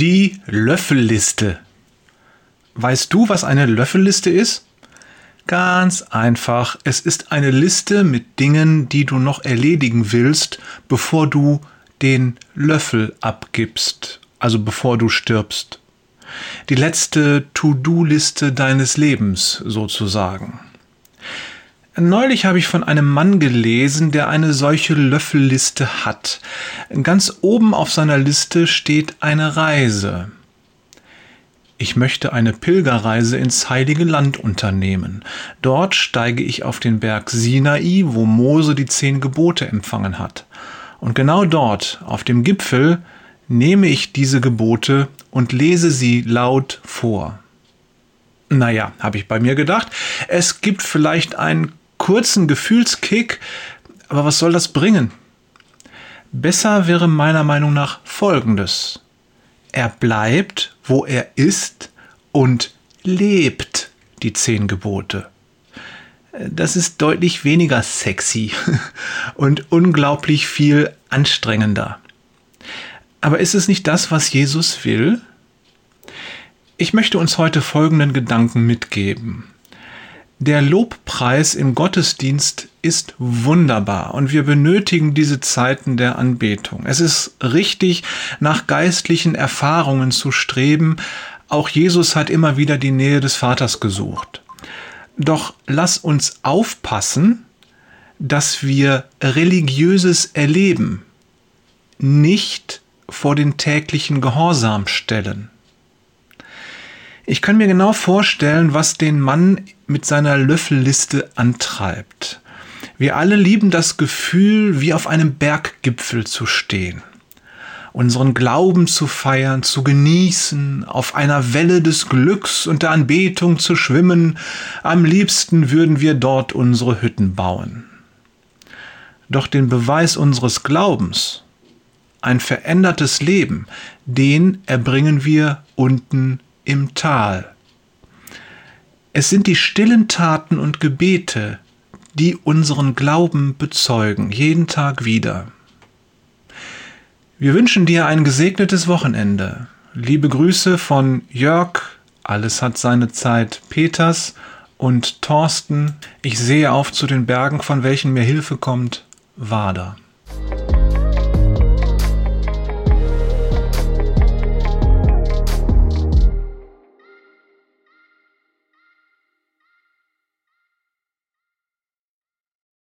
Die Löffelliste. Weißt du, was eine Löffelliste ist? Ganz einfach. Es ist eine Liste mit Dingen, die du noch erledigen willst, bevor du den Löffel abgibst, also bevor du stirbst. Die letzte To-Do-Liste deines Lebens sozusagen. Neulich habe ich von einem Mann gelesen, der eine solche Löffelliste hat. Ganz oben auf seiner Liste steht eine Reise. Ich möchte eine Pilgerreise ins heilige Land unternehmen. Dort steige ich auf den Berg Sinai, wo Mose die zehn Gebote empfangen hat. Und genau dort, auf dem Gipfel, nehme ich diese Gebote und lese sie laut vor. Naja, habe ich bei mir gedacht, es gibt vielleicht einen kurzen Gefühlskick, aber was soll das bringen? Besser wäre meiner Meinung nach Folgendes. Er bleibt, wo er ist und lebt die zehn Gebote. Das ist deutlich weniger sexy und unglaublich viel anstrengender. Aber ist es nicht das, was Jesus will? Ich möchte uns heute folgenden Gedanken mitgeben. Der Lobpreis im Gottesdienst ist wunderbar und wir benötigen diese Zeiten der Anbetung. Es ist richtig, nach geistlichen Erfahrungen zu streben. Auch Jesus hat immer wieder die Nähe des Vaters gesucht. Doch lass uns aufpassen, dass wir religiöses Erleben nicht vor den täglichen Gehorsam stellen. Ich kann mir genau vorstellen, was den Mann mit seiner Löffelliste antreibt. Wir alle lieben das Gefühl, wie auf einem Berggipfel zu stehen, unseren Glauben zu feiern, zu genießen, auf einer Welle des Glücks und der Anbetung zu schwimmen. Am liebsten würden wir dort unsere Hütten bauen. Doch den Beweis unseres Glaubens, ein verändertes Leben, den erbringen wir unten im Tal. Es sind die stillen Taten und Gebete, die unseren Glauben bezeugen, jeden Tag wieder. Wir wünschen dir ein gesegnetes Wochenende. Liebe Grüße von Jörg, alles hat seine Zeit, Peters und Thorsten. Ich sehe auf zu den Bergen, von welchen mir Hilfe kommt, Wader.